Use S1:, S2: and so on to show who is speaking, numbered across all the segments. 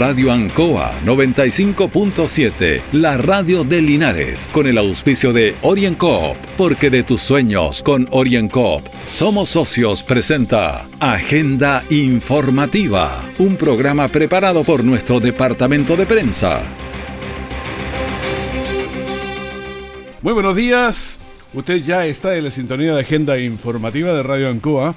S1: Radio Ancoa 95.7, la radio de Linares, con el auspicio de OrienCoop, porque de tus sueños con OrienCoop somos socios presenta Agenda Informativa, un programa preparado por nuestro departamento de prensa.
S2: Muy buenos días. Usted ya está en la sintonía de Agenda Informativa de Radio Ancoa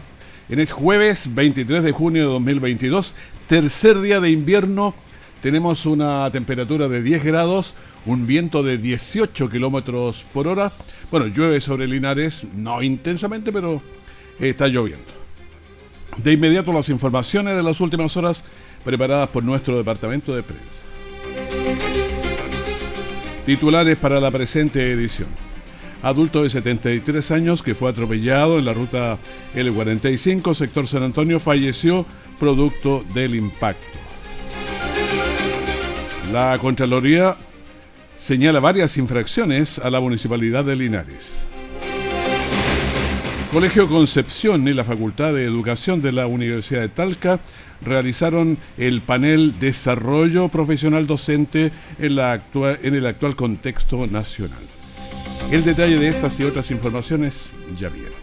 S2: en el jueves 23 de junio de 2022, tercer día de invierno. Tenemos una temperatura de 10 grados, un viento de 18 kilómetros por hora. Bueno, llueve sobre Linares, no intensamente, pero está lloviendo. De inmediato las informaciones de las últimas horas preparadas por nuestro departamento de prensa. Titulares para la presente edición adulto de 73 años que fue atropellado en la ruta L45, sector San Antonio, falleció producto del impacto. La Contraloría señala varias infracciones a la Municipalidad de Linares. Colegio Concepción y la Facultad de Educación de la Universidad de Talca realizaron el panel Desarrollo Profesional Docente en, la en el actual contexto nacional. El detalle de estas y otras informaciones ya viene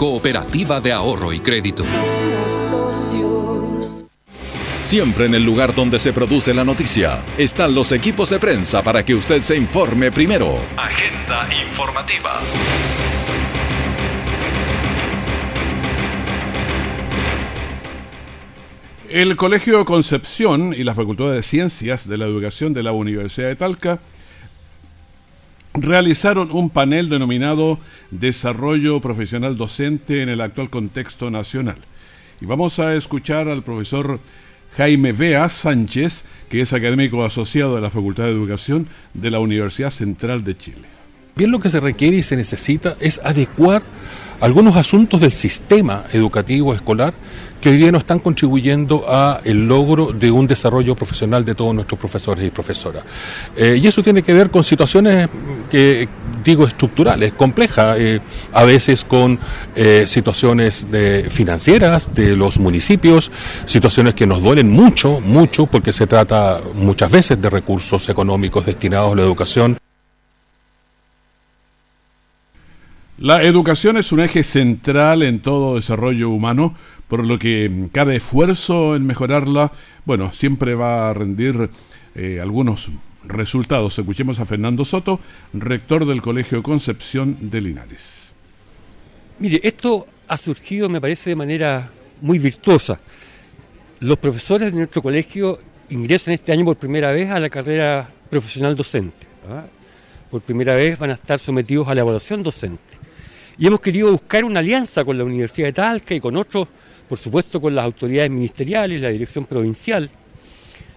S3: Cooperativa de Ahorro y Crédito.
S1: Siempre en el lugar donde se produce la noticia están los equipos de prensa para que usted se informe primero. Agenda informativa.
S2: El Colegio Concepción y la Facultad de Ciencias de la Educación de la Universidad de Talca realizaron un panel denominado Desarrollo Profesional Docente en el actual contexto nacional. Y vamos a escuchar al profesor Jaime Bea Sánchez, que es académico asociado de la Facultad de Educación de la Universidad Central de Chile.
S4: Bien lo que se requiere y se necesita es adecuar algunos asuntos del sistema educativo escolar que hoy día no están contribuyendo a el logro de un desarrollo profesional de todos nuestros profesores y profesoras. Eh, y eso tiene que ver con situaciones que digo estructurales, complejas, eh, a veces con eh, situaciones de, financieras de los municipios, situaciones que nos duelen mucho, mucho, porque se trata muchas veces de recursos económicos destinados a la educación.
S2: La educación es un eje central en todo desarrollo humano, por lo que cada esfuerzo en mejorarla, bueno, siempre va a rendir eh, algunos resultados. Escuchemos a Fernando Soto, rector del Colegio Concepción de Linares.
S5: Mire, esto ha surgido, me parece, de manera muy virtuosa. Los profesores de nuestro colegio ingresan este año por primera vez a la carrera profesional docente. ¿ah? Por primera vez van a estar sometidos a la evaluación docente y hemos querido buscar una alianza con la Universidad de Talca y con otros, por supuesto con las autoridades ministeriales, la dirección provincial,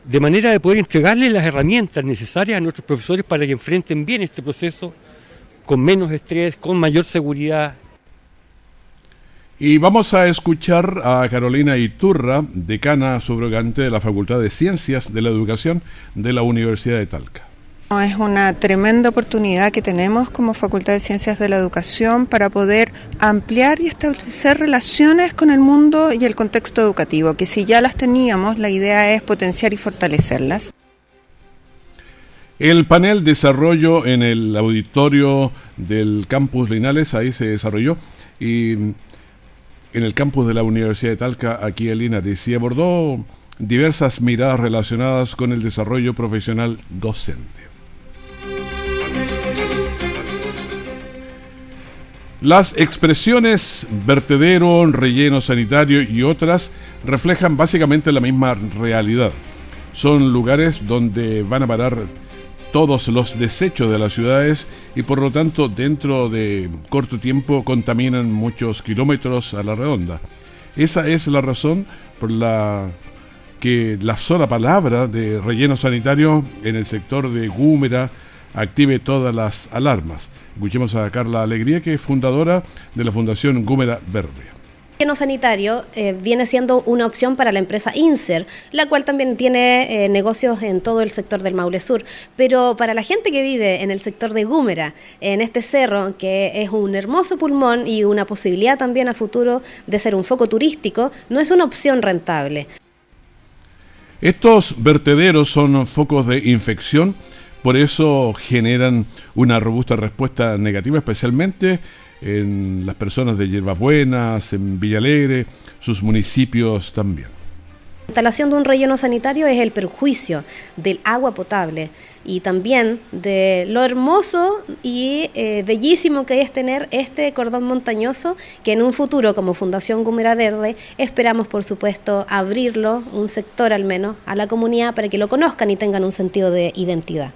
S5: de manera de poder entregarles las herramientas necesarias a nuestros profesores para que enfrenten bien este proceso con menos estrés, con mayor seguridad.
S2: Y vamos a escuchar a Carolina Iturra, decana subrogante de la Facultad de Ciencias de la Educación de la Universidad de Talca.
S6: Es una tremenda oportunidad que tenemos como Facultad de Ciencias de la Educación para poder ampliar y establecer relaciones con el mundo y el contexto educativo, que si ya las teníamos, la idea es potenciar y fortalecerlas.
S2: El panel desarrollo en el auditorio del campus Linales, ahí se desarrolló, y en el campus de la Universidad de Talca, aquí en Linares, y abordó diversas miradas relacionadas con el desarrollo profesional docente. Las expresiones vertedero, relleno sanitario y otras reflejan básicamente la misma realidad. Son lugares donde van a parar todos los desechos de las ciudades y por lo tanto dentro de corto tiempo contaminan muchos kilómetros a la redonda. Esa es la razón por la que la sola palabra de relleno sanitario en el sector de Gúmera active todas las alarmas. Escuchemos a Carla Alegría, que es fundadora de la Fundación Gúmera Verde
S7: relleno sanitario eh, viene siendo una opción para la empresa INSER, la cual también tiene eh, negocios en todo el sector del Maule Sur. Pero para la gente que vive en el sector de Gúmera, en este cerro, que es un hermoso pulmón y una posibilidad también a futuro de ser un foco turístico, no es una opción rentable.
S2: Estos vertederos son focos de infección, por eso generan una robusta respuesta negativa, especialmente en las personas de Hierbas Buenas, en Villalegre, sus municipios también.
S7: La instalación de un relleno sanitario es el perjuicio del agua potable y también de lo hermoso y eh, bellísimo que es tener este cordón montañoso que en un futuro como Fundación Gumera Verde esperamos por supuesto abrirlo, un sector al menos, a la comunidad para que lo conozcan y tengan un sentido de identidad.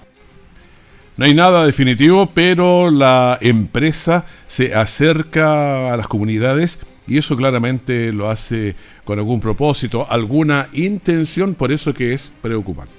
S2: No hay nada definitivo, pero la empresa se acerca a las comunidades y eso claramente lo hace con algún propósito, alguna intención, por eso que es preocupante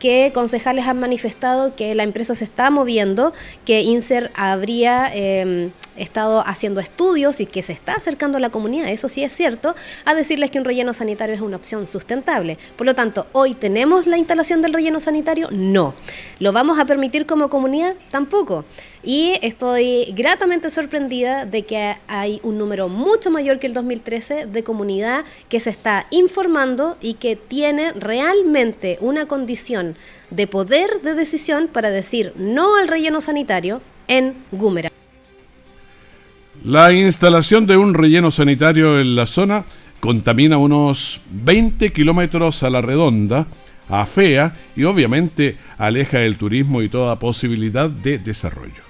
S7: que concejales han manifestado que la empresa se está moviendo, que INSER habría em, estado haciendo estudios y que se está acercando a la comunidad, eso sí es cierto, a decirles que un relleno sanitario es una opción sustentable. Por lo tanto, ¿hoy tenemos la instalación del relleno sanitario? No. ¿Lo vamos a permitir como comunidad? Tampoco. Y estoy gratamente sorprendida de que hay un número mucho mayor que el 2013 de comunidad que se está informando y que tiene realmente una condición de poder de decisión para decir no al relleno sanitario en Gúmera.
S2: La instalación de un relleno sanitario en la zona contamina unos 20 kilómetros a la redonda, afea y obviamente aleja el turismo y toda posibilidad de desarrollo.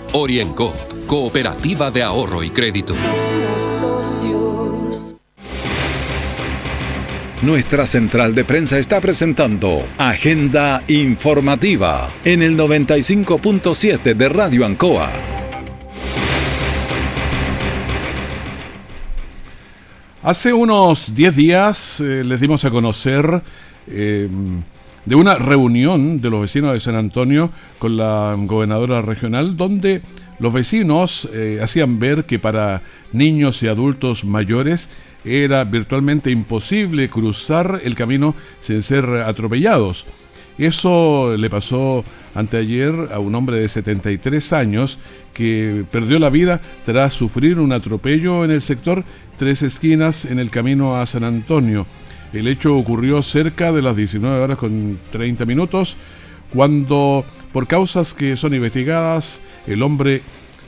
S3: OrienCop Cooperativa de Ahorro y Crédito.
S1: Nuestra central de prensa está presentando Agenda Informativa en el 95.7 de Radio Ancoa.
S2: Hace unos 10 días eh, les dimos a conocer eh, de una reunión de los vecinos de San Antonio con la gobernadora regional donde los vecinos eh, hacían ver que para niños y adultos mayores era virtualmente imposible cruzar el camino sin ser atropellados. Eso le pasó anteayer a un hombre de 73 años que perdió la vida tras sufrir un atropello en el sector Tres Esquinas en el camino a San Antonio. El hecho ocurrió cerca de las 19 horas con 30 minutos cuando, por causas que son investigadas, el hombre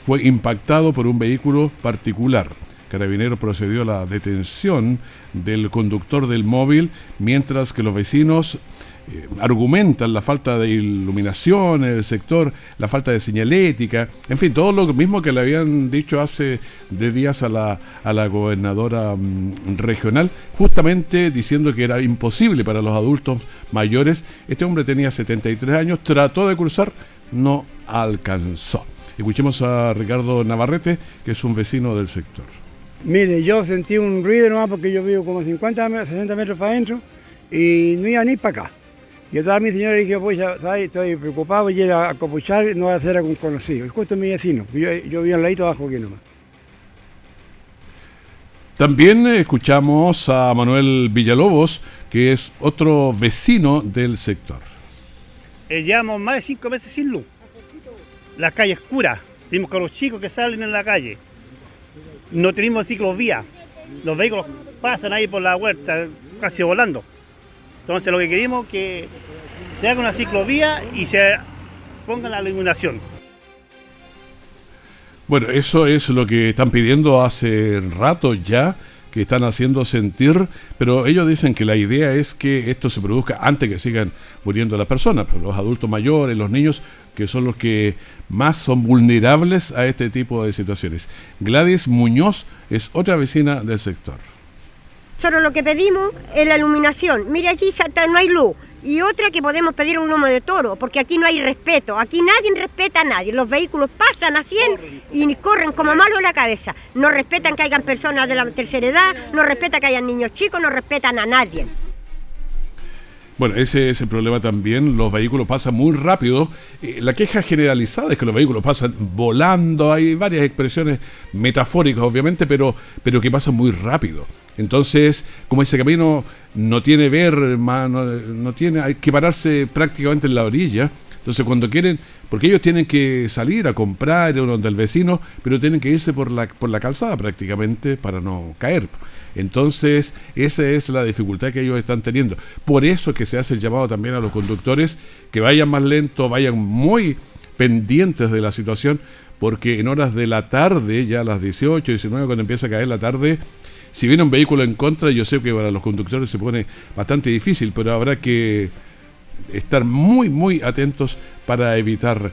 S2: fue impactado por un vehículo particular. Carabinero procedió a la detención del conductor del móvil, mientras que los vecinos eh, argumentan la falta de iluminación en el sector, la falta de señalética, en fin, todo lo mismo que le habían dicho hace de días a la, a la gobernadora mm, regional, justamente diciendo que era imposible para los adultos mayores. Este hombre tenía 73 años, trató de cruzar, no alcanzó. Escuchemos a Ricardo Navarrete, que es un vecino del sector.
S8: Mire, yo sentí un ruido nomás porque yo vivo como 50, 60 metros para adentro y no iba ni para acá. Y a mi señora le dije, pues estoy preocupado, voy a ir a copuchar, no voy a hacer algún conocido. Y justo mi vecino, yo, yo vivo al ladito abajo aquí nomás.
S2: También escuchamos a Manuel Villalobos, que es otro vecino del sector.
S9: Eh, llevamos más de cinco meses sin luz. Las calles oscuras. Tenemos con los chicos que salen en la calle. No tenemos ciclovías. Los vehículos pasan ahí por la huerta, casi volando. Entonces lo que queremos es que se haga una ciclovía y se ponga la iluminación.
S2: Bueno, eso es lo que están pidiendo hace rato ya, que están haciendo sentir, pero ellos dicen que la idea es que esto se produzca antes que sigan muriendo las personas, los adultos mayores, los niños, que son los que más son vulnerables a este tipo de situaciones. Gladys Muñoz es otra vecina del sector.
S10: Solo lo que pedimos es la iluminación. Mire, allí no hay luz. Y otra que podemos pedir un lomo de toro, porque aquí no hay respeto. Aquí nadie respeta a nadie. Los vehículos pasan a 100 y corren como malos la cabeza. No respetan que hayan personas de la tercera edad, no respetan que hayan niños chicos, no respetan a nadie.
S2: Bueno, ese es el problema también. Los vehículos pasan muy rápido. Eh, la queja generalizada es que los vehículos pasan volando. Hay varias expresiones metafóricas, obviamente, pero, pero que pasan muy rápido. Entonces, como ese camino no tiene ver, no, tiene, hay que pararse prácticamente en la orilla. Entonces, cuando quieren, porque ellos tienen que salir a comprar uno del vecino, pero tienen que irse por la, por la calzada prácticamente para no caer. Entonces, esa es la dificultad que ellos están teniendo. Por eso es que se hace el llamado también a los conductores que vayan más lento, vayan muy pendientes de la situación, porque en horas de la tarde, ya a las 18, 19, cuando empieza a caer la tarde, si viene un vehículo en contra, yo sé que para los conductores se pone bastante difícil, pero habrá que estar muy, muy atentos para evitar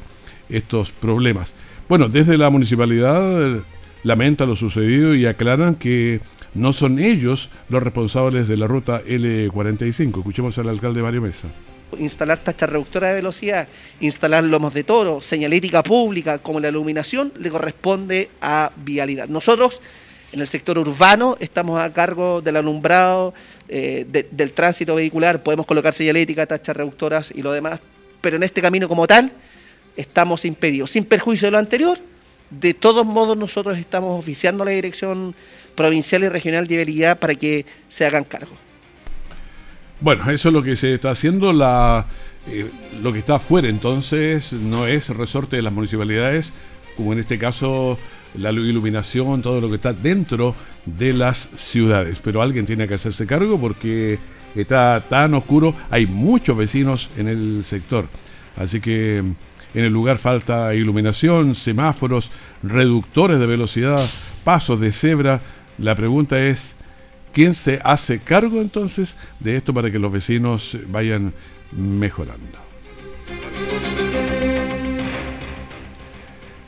S2: estos problemas. Bueno, desde la municipalidad lamenta lo sucedido y aclaran que no son ellos los responsables de la ruta L45. Escuchemos al alcalde Mario Mesa
S11: instalar tacha reductora de velocidad, instalar lomos de toro, señalética pública como la iluminación, le corresponde a vialidad. Nosotros en el sector urbano estamos a cargo del alumbrado, eh, del tránsito vehicular, podemos colocar señalética, tachas reductoras y lo demás, pero en este camino como tal estamos impedidos. Sin perjuicio de lo anterior, de todos modos nosotros estamos oficiando a la Dirección Provincial y Regional de Vialidad para que se hagan cargo.
S2: Bueno, eso es lo que se está haciendo. La, eh, lo que está afuera entonces no es resorte de las municipalidades, como en este caso la iluminación, todo lo que está dentro de las ciudades. Pero alguien tiene que hacerse cargo porque está tan oscuro, hay muchos vecinos en el sector. Así que en el lugar falta iluminación, semáforos, reductores de velocidad, pasos de cebra. La pregunta es, ¿quién se hace cargo entonces de esto para que los vecinos vayan mejorando?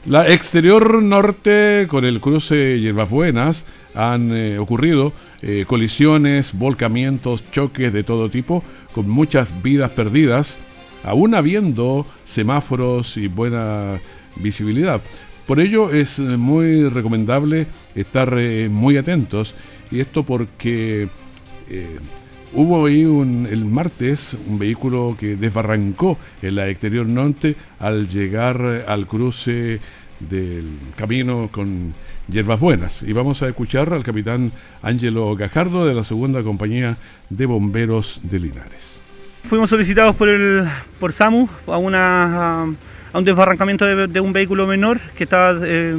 S2: La exterior norte con el cruce Hierbas Buenas han eh, ocurrido eh, colisiones, volcamientos, choques de todo tipo, con muchas vidas perdidas, aún habiendo semáforos y buena visibilidad. Por ello es muy recomendable estar eh, muy atentos, y esto porque Hubo ahí un, el martes un vehículo que desbarrancó en la exterior norte al llegar al cruce del camino con Hierbas Buenas. Y vamos a escuchar al capitán Ángelo Gajardo de la segunda compañía de bomberos de Linares.
S9: Fuimos solicitados por el por SAMU a, una, a un desbarrancamiento de, un vehículo menor que estaba eh,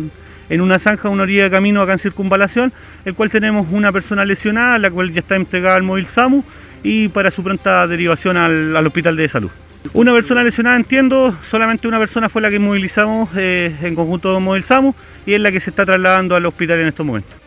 S9: en una zanja, una orilla de camino acá en circunvalación, el cual tenemos una persona lesionada, la cual ya está entregada al móvil SAMU y para su pronta derivación al, hospital de salud. Una persona lesionada, entiendo, solamente una persona fue la que movilizamos eh, en conjunto con Móvil SAMU y es la que se está trasladando al hospital en estos momentos.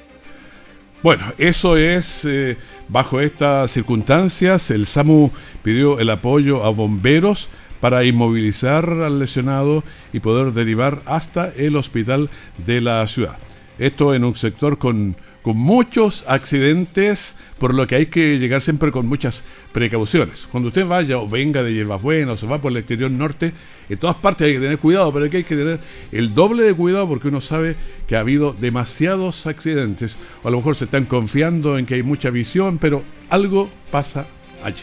S2: Bueno, eso es, eh, bajo estas circunstancias, el SAMU pidió el apoyo a bomberos para inmovilizar al lesionado y poder derivar hasta el hospital de la ciudad. Esto en un sector con, con muchos accidentes, por lo que hay que llegar siempre con muchas precauciones. Cuando usted vaya o venga de Hierbas Buenas o va por el exterior norte, en todas partes hay que tener cuidado, pero aquí hay que tener el doble de cuidado porque uno sabe que ha habido demasiados accidentes. O a lo mejor se están confiando en que hay mucha visión, pero algo pasa allí.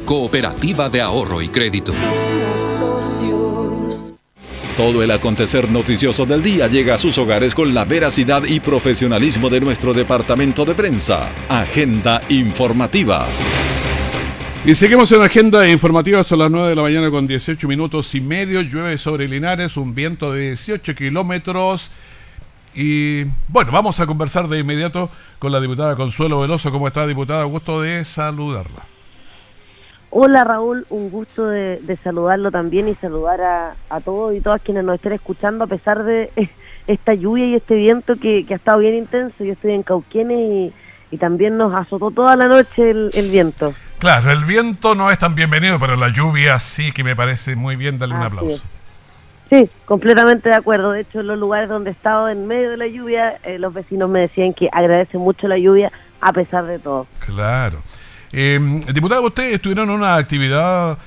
S3: Cooperativa de Ahorro y Crédito.
S1: Todo el acontecer noticioso del día llega a sus hogares con la veracidad y profesionalismo de nuestro departamento de prensa. Agenda informativa.
S2: Y seguimos en agenda informativa, son las 9 de la mañana con 18 minutos y medio. Llueve sobre Linares, un viento de 18 kilómetros. Y bueno, vamos a conversar de inmediato con la diputada Consuelo Veloso. ¿Cómo está, diputada? Gusto de saludarla.
S12: Hola Raúl, un gusto de, saludarlo también y saludar a, todos y todas quienes nos estén escuchando a pesar de esta lluvia y este viento que, ha estado bien intenso. Yo estoy en Cauquienes y, también nos azotó toda la noche el, viento.
S2: Claro, el viento no es tan bienvenido, pero la lluvia sí que me parece muy bien. Dale un aplauso.
S12: Sí, completamente de acuerdo. De hecho, en los lugares donde he estado en medio de la lluvia, eh, los vecinos me decían que agradecen mucho la lluvia a pesar de todo.
S2: Claro. Eh, diputado, ustedes estuvieron en una actividad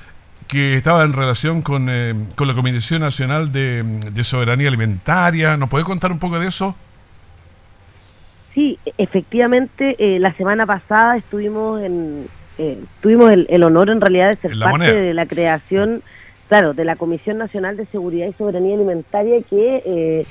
S2: que estaba en relación con, eh, con la Comisión Nacional de, Soberanía Alimentaria. ¿Nos puede contar un poco de eso?
S12: Sí, efectivamente, eh, la semana pasada estuvimos en, eh, tuvimos el, honor en realidad de ser parte de la creación, claro, de la Comisión Nacional de Seguridad y Soberanía Alimentaria que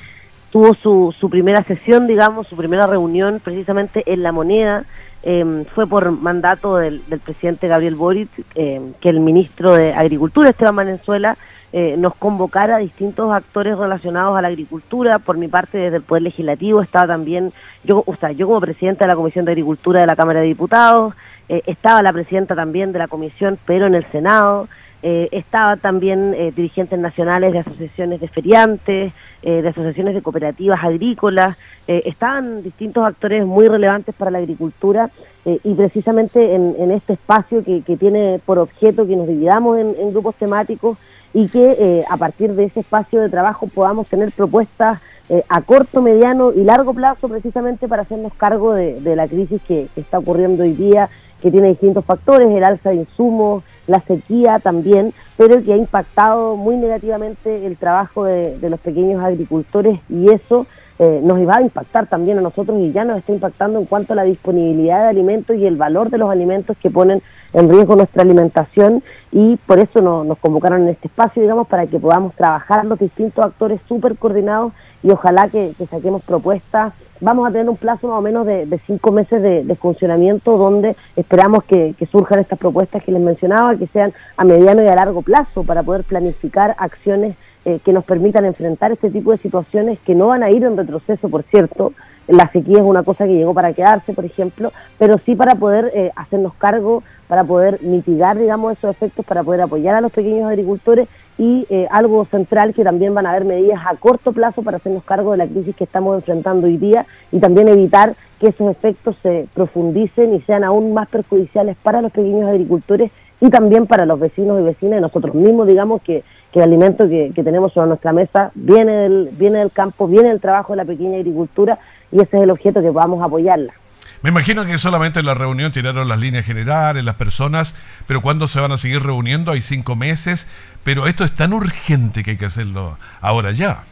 S12: tuvo su, su primera sesión, digamos, su primera reunión precisamente en La Moneda, Em, fue por mandato del, presidente Gabriel Boric em, que el ministro de Agricultura, Esteban Manenzuela, eh, nos convocara a distintos actores relacionados a la agricultura. Por mi parte, desde el Poder Legislativo estaba también, yo, o sea, yo como presidenta de la Comisión de Agricultura de la Cámara de Diputados, eh, estaba la presidenta también de la comisión, pero en el Senado. Eh, estaba también eh, dirigentes nacionales de asociaciones de feriantes, eh, de asociaciones de cooperativas agrícolas, estaban distintos actores muy relevantes para la agricultura y precisamente en, este espacio que, tiene por objeto que nos dividamos en, grupos temáticos y que a partir de ese espacio de trabajo podamos tener propuestas a corto, mediano y largo plazo precisamente para hacernos cargo de, la crisis que está ocurriendo hoy día, que tiene distintos factores, el alza de insumos, la sequía también, pero que ha impactado muy negativamente el trabajo de, los pequeños agricultores y eso eh, nos iba a impactar también a nosotros y ya nos está impactando en cuanto a la disponibilidad de alimentos y el valor de los alimentos que ponen en riesgo nuestra alimentación y por eso nos convocaron en este espacio, digamos, para que podamos trabajar los distintos actores súper coordinados y ojalá que saquemos propuestas vamos a tener un plazo más o menos de, cinco meses de, funcionamiento donde esperamos que, surjan estas propuestas que les mencionaba, que sean a mediano y a largo plazo para poder planificar acciones eh, que nos permitan enfrentar este tipo de situaciones que no van a ir en retroceso, por cierto. La sequía es una cosa que llegó para quedarse, por ejemplo, pero sí para poder eh, hacernos cargo, para poder mitigar, digamos, esos efectos, para poder apoyar a los pequeños agricultores y eh, algo central que también van a haber medidas a corto plazo para hacernos cargo de la crisis que estamos enfrentando hoy día y también evitar que esos efectos se profundicen y sean aún más perjudiciales para los pequeños agricultores y también para los vecinos y vecinas y nosotros mismos, digamos que, que el alimento que, que, tenemos sobre nuestra mesa viene del, viene del campo, viene del trabajo de la pequeña agricultura y ese es el objeto que podamos apoyarla.
S2: Me imagino que solamente en la reunión tiraron las líneas generales, las personas, pero ¿cuándo se van a seguir reuniendo? Hay cinco meses, pero esto es tan urgente que hay que hacerlo ahora ya.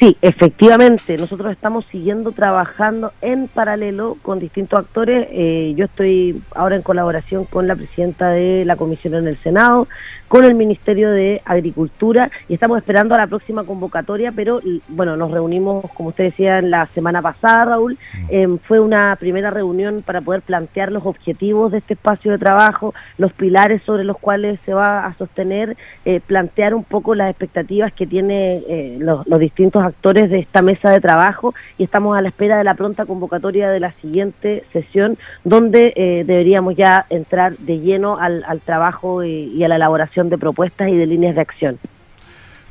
S12: Sí, efectivamente, nosotros estamos siguiendo trabajando en paralelo con distintos actores. Eh, yo estoy ahora en colaboración con la presidenta de la comisión en el Senado, con el Ministerio de Agricultura y estamos esperando a la próxima convocatoria, pero bueno, nos reunimos, como usted decía, la semana pasada, Raúl. Em, fue una primera reunión para poder plantear los objetivos de este espacio de trabajo, los pilares sobre los cuales se va a sostener, eh, plantear un poco las expectativas que tienen eh, los, distintos actores de esta mesa de trabajo y estamos a la espera de la pronta convocatoria de la siguiente sesión, donde eh, deberíamos ya entrar de lleno al, trabajo y a la elaboración de propuestas y de líneas de acción.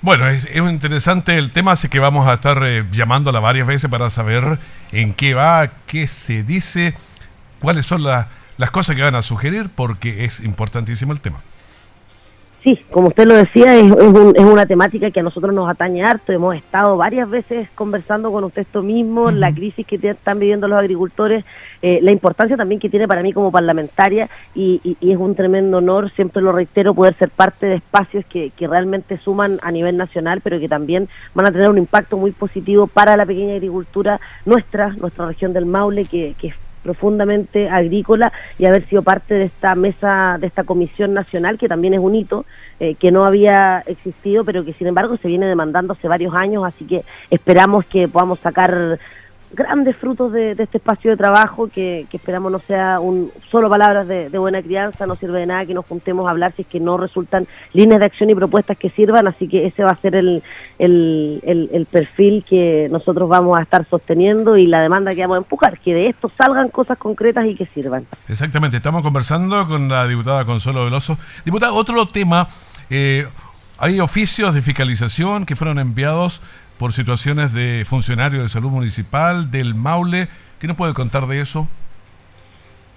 S2: Bueno, es, interesante el tema, así que vamos a estar eh, llamándola varias veces para saber en qué va, qué se dice, cuáles son las cosas que van a sugerir, porque es importantísimo el tema.
S12: Sí, como usted lo decía, es, es, una temática que a nosotros nos atañe harto. Hemos estado varias veces conversando con usted esto mismo, la crisis que están viviendo los agricultores, eh, la importancia también que tiene para mí como parlamentaria y, es un tremendo honor, siempre lo reitero, poder ser parte de espacios que, realmente suman a nivel nacional, pero que también van a tener un impacto muy positivo para la pequeña agricultura nuestra, nuestra región del Maule, que, que profundamente agrícola y haber sido parte de esta mesa, de esta comisión nacional, que también es un hito, eh, que no había existido, pero que sin embargo se viene demandando hace varios años, así que esperamos que podamos sacar grandes frutos de, este espacio de trabajo que, esperamos no sea un solo palabras de, buena crianza, no sirve de nada que nos juntemos a hablar si es que no resultan líneas de acción y propuestas que sirvan, así que ese va a ser el, el, perfil que nosotros vamos a estar sosteniendo y la demanda que vamos a empujar, que de esto salgan cosas concretas y que sirvan.
S2: Exactamente, estamos conversando con la diputada Consuelo Veloso. Diputada, otro tema, eh, hay oficios de fiscalización que fueron enviados por situaciones de funcionarios de salud municipal, del Maule. ¿Qué nos puede contar de eso?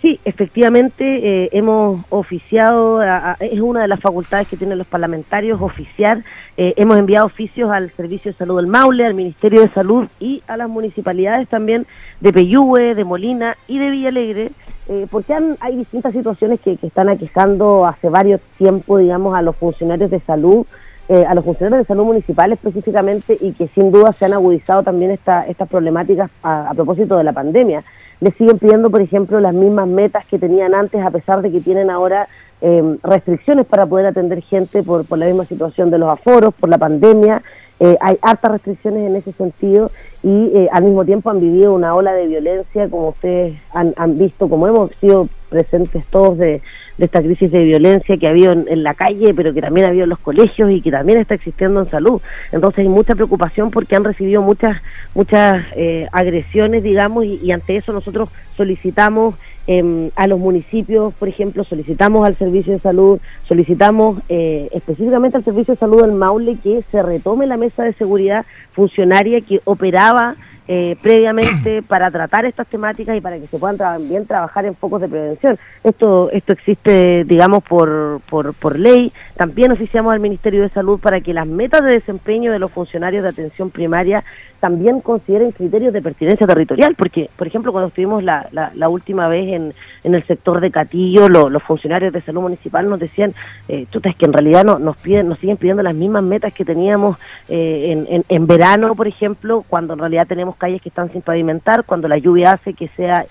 S12: Sí, efectivamente eh, hemos oficiado, es una de las facultades que tienen los parlamentarios, oficiar. Eh, hemos enviado oficios al Servicio de Salud del Maule, al Ministerio de Salud y a las municipalidades también de Peyúe, de Molina y de Villalegre, eh, porque hay distintas situaciones que, que están aquejando hace varios tiempos, digamos, a los funcionarios de salud eh, a los funcionarios de salud municipal específicamente y que sin duda se han agudizado también esta, estas problemáticas a, propósito de la pandemia. Les siguen pidiendo, por ejemplo, las mismas metas que tenían antes, a pesar de que tienen ahora eh, restricciones para poder atender gente por, por la misma situación de los aforos, por la pandemia. Eh, hay hartas restricciones en ese sentido y al mismo tiempo han vivido una ola de violencia, como ustedes han visto, como hemos sido presentes todos de, de esta crisis de violencia que ha habido en, la calle, pero que también ha habido en los colegios y que también está existiendo en salud. Entonces hay mucha preocupación porque han recibido muchas muchas eh, agresiones, digamos, y, ante eso nosotros solicitamos em, a los municipios, por ejemplo, solicitamos al Servicio de Salud, solicitamos eh, específicamente al Servicio de Salud del Maule que se retome la mesa de seguridad funcionaria que operaba eh, previamente para tratar estas temáticas y para que se puedan también trabajar en focos de prevención. Esto esto existe, digamos, por, por, por ley. También oficiamos al Ministerio de Salud para que las metas de desempeño de los funcionarios de atención primaria también consideren criterios de pertinencia territorial, porque, por ejemplo, cuando estuvimos la, la, última vez en, en, el sector de Catillo, los funcionarios de salud municipal nos decían, eh, es que en realidad no, nos piden, nos siguen pidiendo las mismas metas que teníamos eh, en, en, en, verano, por ejemplo, cuando en realidad tenemos calles que están sin pavimentar, cuando la lluvia hace que sea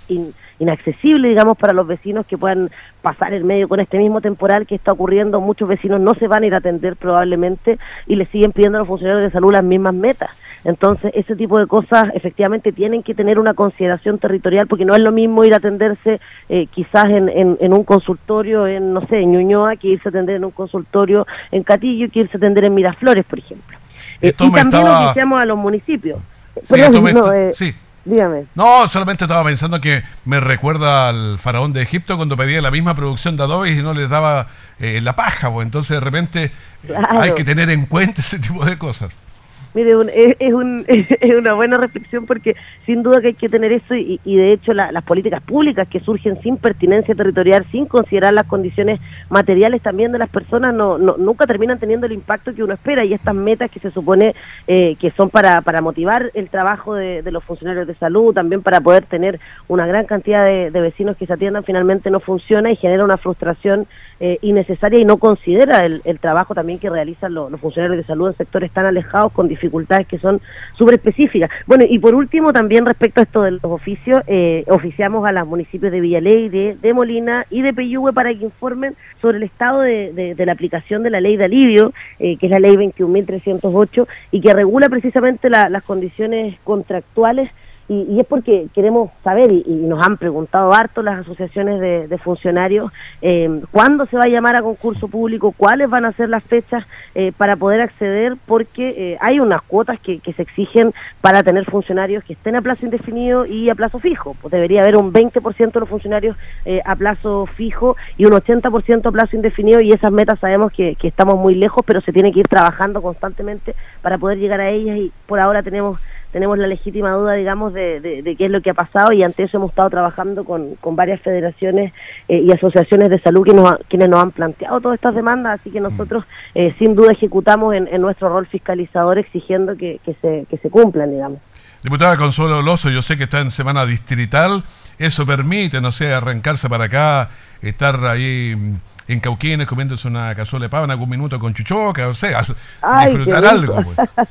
S12: inaccesible, digamos, para los vecinos que puedan pasar el medio con este mismo temporal que está ocurriendo. Muchos vecinos no se van a ir a atender probablemente y le siguen pidiendo a los funcionarios de salud las mismas metas. Entonces, ese tipo de cosas efectivamente tienen que tener una consideración territorial porque no es lo mismo ir a atenderse eh, quizás en, en, un consultorio en, no sé, en Ñuñoa que irse a atender en un consultorio en Catillo que irse a atender en Miraflores, por ejemplo. Eh, y también estaba... a los municipios.
S2: No, eh, sí. Dígame. No, solamente estaba pensando que me recuerda al faraón de Egipto cuando pedía la misma producción de adobe y no les daba la paja, pues entonces de repente hay que tener en cuenta ese tipo de cosas.
S12: Mire, es, un, es, una buena reflexión porque sin duda que hay que tener eso y, de hecho las políticas públicas que surgen sin pertinencia territorial, sin considerar las condiciones materiales también de las personas, no, nunca terminan teniendo el impacto que uno espera y estas metas que se supone eh, que son para, para motivar el trabajo de, los funcionarios de salud, también para poder tener una gran cantidad de, vecinos que se atiendan, finalmente no funciona y genera una frustración eh, innecesaria y no considera el, trabajo también que realizan los, funcionarios de salud en sectores tan alejados con dificultades que son súper específicas. Bueno, y por último, también respecto a esto de los oficios, eh, oficiamos a los municipios de Villaleire, de Molina y de Peyúgue para que informen sobre el estado de, la aplicación de la ley de alivio, eh, que es la ley 21.308, y que regula precisamente las condiciones contractuales y, es porque queremos saber, y, nos han preguntado harto las asociaciones de, funcionarios, eh, cuándo se va a llamar a concurso público, cuáles van a ser las fechas eh, para poder acceder, porque eh, hay unas cuotas que, se exigen para tener funcionarios que estén a plazo indefinido y a plazo fijo. Pues debería haber un 20% de los funcionarios a plazo fijo y un 80% a plazo indefinido, y esas metas sabemos que, que estamos muy lejos, pero se tiene que ir trabajando constantemente para poder llegar a ellas, y por ahora tenemos tenemos la legítima duda, digamos, de, de, qué es lo que ha pasado y ante eso hemos estado trabajando con, con varias federaciones y asociaciones de salud que nos, quienes nos han planteado todas estas demandas, así que mm. nosotros sin duda ejecutamos en, nuestro rol fiscalizador exigiendo que, se, que se cumplan, digamos.
S2: Diputada Consuelo Loso, yo sé que está en semana distrital, eso permite, no sé, arrancarse para acá, estar ahí en Cauquienes comiéndose una cazuela de pava en algún minuto con chuchoca, o sea, disfrutar algo. Pues.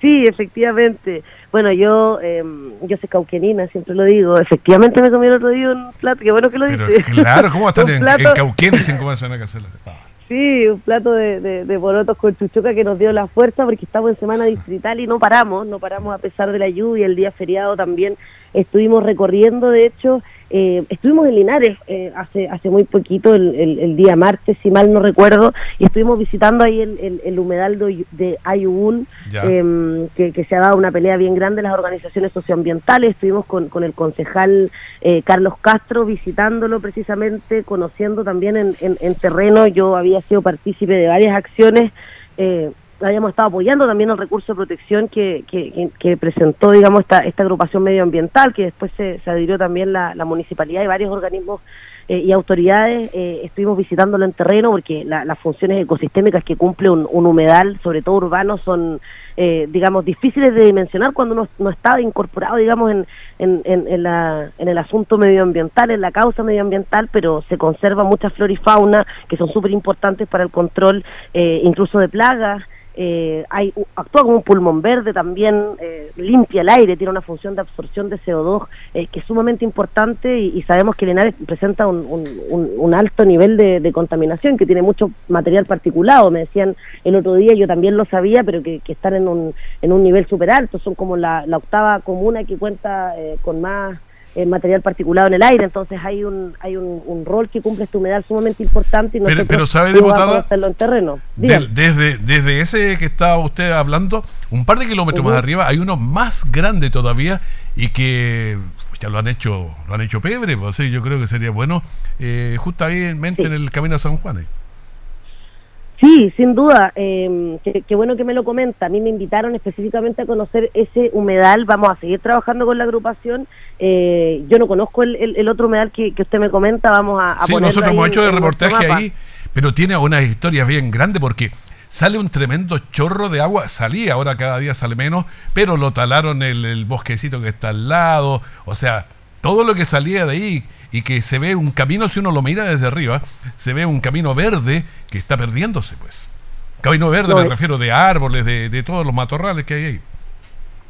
S12: sí, efectivamente. Bueno, yo em, yo soy cauquenina, siempre lo digo. Efectivamente me comí el otro día un plato, qué bueno que lo Pero
S2: Claro, ¿cómo va a estar en, Cauquienes sin comerse una cazuela pava?
S12: Sí, un plato de, de, de, porotos con chuchoca que nos dio la fuerza porque estamos en semana distrital y no paramos, no paramos a pesar de la lluvia, el día feriado también estuvimos recorriendo, de hecho, eh, estuvimos en Linares eh, hace hace muy poquito, el, día martes, si mal no recuerdo, y estuvimos visitando ahí el, el, humedal de, Ayubún, em, que, se ha dado una pelea bien grande las organizaciones socioambientales. Estuvimos con, con el concejal eh, Carlos Castro visitándolo precisamente, conociendo también en, en, terreno. Yo había sido partícipe de varias acciones. Eh, habíamos estado apoyando también el recurso de protección que, que, presentó, digamos, esta, esta agrupación medioambiental, que después se, adhirió también la, municipalidad y varios organismos eh, y autoridades. Eh, estuvimos visitándolo en terreno porque las funciones ecosistémicas que cumple un, humedal, sobre todo urbano, son, eh, digamos, difíciles de dimensionar cuando uno no está incorporado, digamos, en, en, en, la, en el asunto medioambiental, en la causa medioambiental, pero se conserva mucha flora y fauna que son súper importantes para el control incluso de plagas eh, hay, actúa como un pulmón verde también, eh, limpia el aire, tiene una función de absorción de CO2 eh, que es sumamente importante y, sabemos que Linares presenta un, un, alto nivel de, contaminación, que tiene mucho material particulado, me decían el otro día, yo también lo sabía, pero que, están en un, en un nivel súper alto, son como la, la octava comuna que cuenta eh, con más el material particulado en el aire, entonces hay un hay un, rol que cumple este humedal sumamente importante y
S2: pero, pero sabe diputada
S12: en terreno.
S2: desde desde ese que estaba usted hablando, un par de kilómetros más arriba hay uno más grande todavía y que ya lo han hecho lo han hecho pebre, pues sí, yo creo que sería bueno eh, justamente en el camino a San Juan.
S12: Sí, sin duda. Eh, qué, bueno que me lo comenta. A mí me invitaron específicamente a conocer ese humedal. Vamos a seguir trabajando con la agrupación. Eh, yo no conozco el, otro humedal que, usted me comenta. Vamos a,
S2: Sí, nosotros hemos hecho de reportaje ahí, pero tiene unas historias bien grandes porque sale un tremendo chorro de agua. Salía, ahora cada día sale menos, pero lo talaron el, el bosquecito que está al lado. O sea, todo lo que salía de ahí y que se ve un camino, si uno lo mira desde arriba, se ve un camino verde que está perdiéndose, pues. Camino verde, me refiero de árboles, de, todos los matorrales que hay ahí.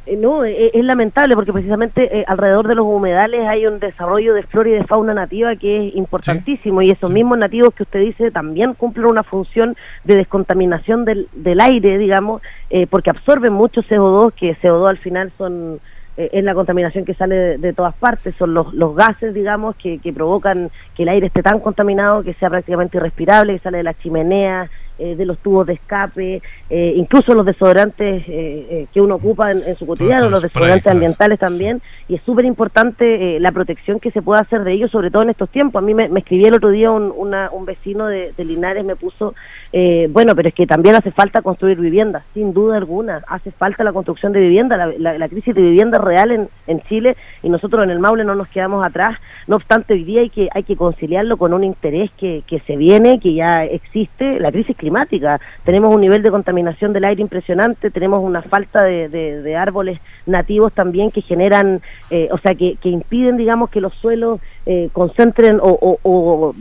S12: Eh, no, eh, es, lamentable porque precisamente eh, alrededor de los humedales hay un desarrollo de flora y de fauna nativa que es importantísimo y esos mismos nativos que usted dice también cumplen una función de descontaminación del, del aire, digamos, porque absorben mucho CO2, que CO2 al final son eh, es la contaminación que sale de, todas partes, son los, los gases, digamos, que, que, provocan que el aire esté tan contaminado que sea prácticamente irrespirable, que sale de la chimenea, eh, de los tubos de escape, eh, incluso los desodorantes que uno ocupa en, su cotidiano, los desodorantes ambientales también, y es súper importante la protección que se puede hacer de ellos, sobre todo en estos tiempos. A mí me, me escribí el otro día un, un vecino de, de Linares, me puso eh, bueno, pero es que también hace falta construir viviendas, sin duda alguna. Hace falta la construcción de vivienda, la, crisis de vivienda real en, Chile y nosotros en el Maule no nos quedamos atrás. No obstante, hoy día hay que, hay que conciliarlo con un interés que, que se viene, que ya existe, la crisis climática. Tenemos un nivel de contaminación del aire impresionante, tenemos una falta de, de, árboles nativos también que generan, eh, o sea, que, que impiden, digamos, que los suelos eh, concentren o, o,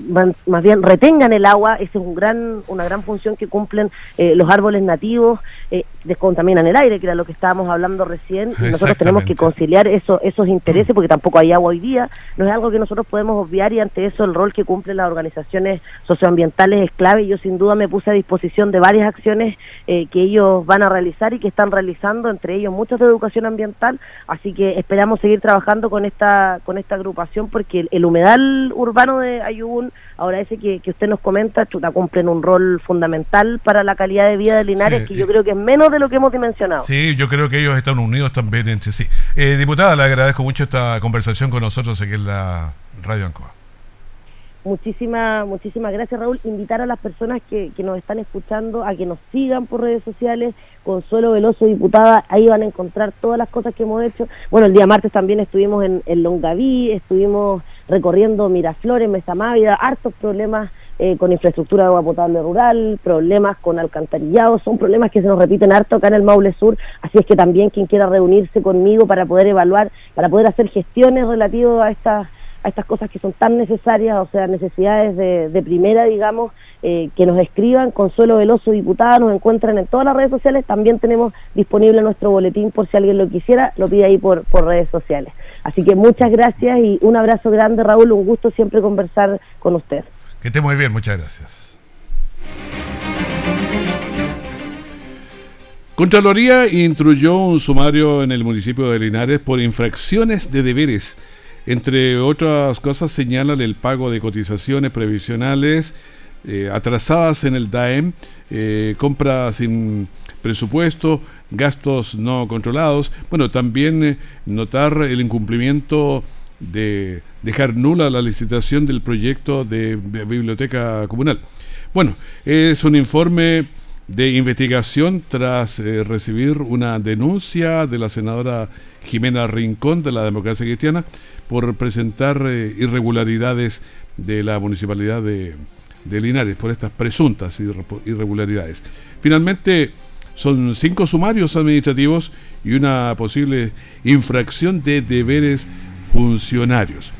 S12: más bien retengan el agua. Esa es un gran, una gran función que cumplen eh, los árboles nativos, eh, descontaminan el aire, que era lo que estábamos hablando recién, y nosotros tenemos que conciliar eso, esos intereses, porque tampoco hay agua hoy día, no es algo que nosotros podemos obviar y ante eso el rol que cumplen las organizaciones socioambientales es clave yo sin duda me puse a disposición de varias acciones eh, que ellos van a realizar y que están realizando, entre ellos muchas de educación ambiental, así que esperamos seguir trabajando con esta, con esta agrupación porque el, humedal urbano de Ayubún, ahora ese que, que usted nos comenta, chuta, cumplen un rol fundamental para la calidad de vida de Linares, que yo creo que es menos de lo que hemos dimensionado.
S2: Sí, yo creo que ellos están unidos también entre sí. Eh, diputada, le agradezco mucho esta conversación con nosotros aquí en la Radio Ancoa.
S12: Muchísimas, muchísimas gracias Raúl. Invitar a las personas que, que nos están escuchando a que nos sigan por redes sociales, Consuelo Veloso, diputada, ahí van a encontrar todas las cosas que hemos hecho. Bueno, el día martes también estuvimos en, en Longaví, estuvimos recorriendo Miraflores, Mesa Mávida, hartos problemas eh, con infraestructura de agua potable rural, problemas con alcantarillado, son problemas que se nos repiten harto acá en el Maule Sur, así es que también quien quiera reunirse conmigo para poder evaluar, para poder hacer gestiones relativas a estas a estas cosas que son tan necesarias, o sea, necesidades de, primera, digamos, eh, que nos escriban, Consuelo Veloso, diputada, nos encuentran en todas las redes sociales, también tenemos disponible nuestro boletín por si alguien lo quisiera, lo pide ahí por, por redes sociales. Así que muchas gracias y un abrazo grande, Raúl, un gusto siempre conversar con usted.
S2: Que esté muy bien, muchas gracias. Contraloría instruyó un sumario en el municipio de Linares por infracciones de deberes. Entre otras cosas señalan el pago de cotizaciones previsionales eh, atrasadas en el DAEM, eh, compras sin presupuesto, gastos no controlados. Bueno, también eh, notar el incumplimiento de dejar nula la licitación del proyecto de biblioteca comunal. Bueno, es un informe de investigación tras eh, recibir una denuncia de la senadora Jimena Rincón de la Democracia Cristiana por presentar eh, irregularidades de la municipalidad de, de, Linares, por estas presuntas irregularidades. Finalmente, son cinco sumarios administrativos y una posible infracción de deberes funcionarios.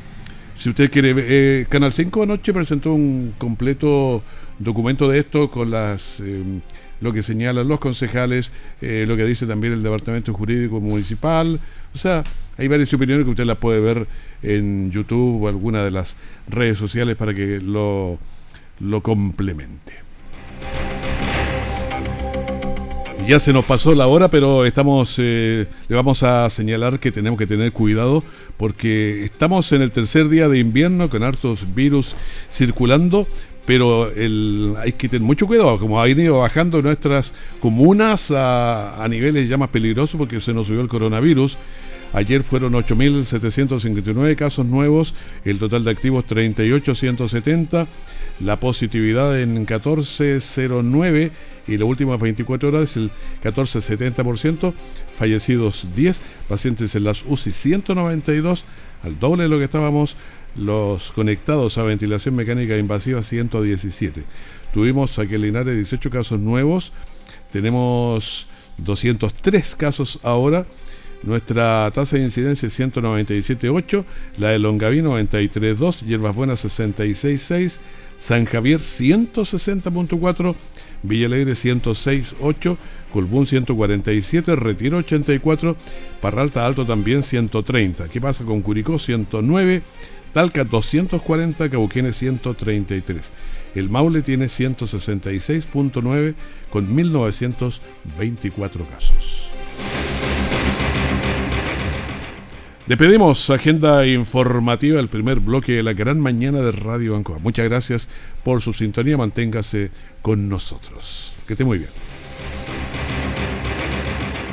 S2: Si usted quiere, eh, Canal 5 anoche presentó un completo documento de esto con las em, lo que señalan los concejales, eh, lo que dice también el Departamento Jurídico Municipal. O sea, hay varias opiniones que usted las puede ver en YouTube o alguna de las redes sociales para que lo, lo complemente. Ya se nos pasó la hora, pero estamos, eh, le vamos a señalar que tenemos que tener cuidado porque estamos en el tercer día de invierno con hartos virus circulando, pero hay que tener mucho cuidado, como ha ido bajando nuestras comunas a, a niveles ya más peligrosos porque se nos subió el coronavirus. Ayer fueron 8.759 casos nuevos, el total de activos 38.170, la positividad en 1409 y las últimas 24 horas el 14,70%, fallecidos 10, pacientes en las UCI 192, al doble de lo que estábamos, los conectados a ventilación mecánica invasiva 117. Tuvimos aquí en Linares 18 casos nuevos, tenemos 203 casos ahora, nuestra tasa de incidencia es 197.8, la de Longaví 93.2, Hierbas Buenas 66.6, San Javier 160.4, Villa Alegre 106.8, Colbún 147, Retiro 84, Parralta Alto también 130. ¿Qué pasa con Curicó 109, Talca 240, Cauquenes 133. El Maule tiene 166.9 con 1924 casos. Le pedimos agenda informativa, el primer bloque de la gran mañana de Radio Ancoa. Muchas gracias por su sintonía, manténgase con nosotros. Que esté muy bien.